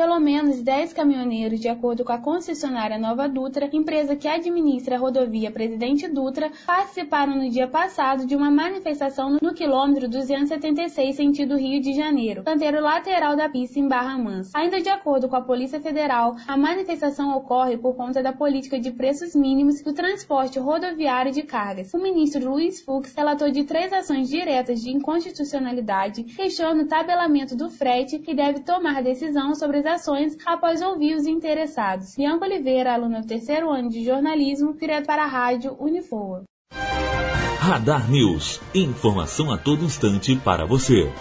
Pelo menos 10 caminhoneiros, de acordo com a concessionária Nova Dutra, empresa que administra a rodovia Presidente Dutra, participaram no dia passado de uma manifestação no quilômetro 276, sentido Rio de Janeiro, canteiro lateral da pista em Barra Mansa. Ainda de acordo com a Polícia Federal, a manifestação ocorre por conta da política de preços mínimos do transporte rodoviário de cargas. O ministro Luiz Fux relatou de três ações diretas de inconstitucionalidade, questionando o tabelamento do frete e deve tomar decisão sobre as ações após ouvir os interessados. Bianca Oliveira, aluna do terceiro ano de jornalismo, direto para a rádio Unifoa. Radar News. Informação a todo instante para você.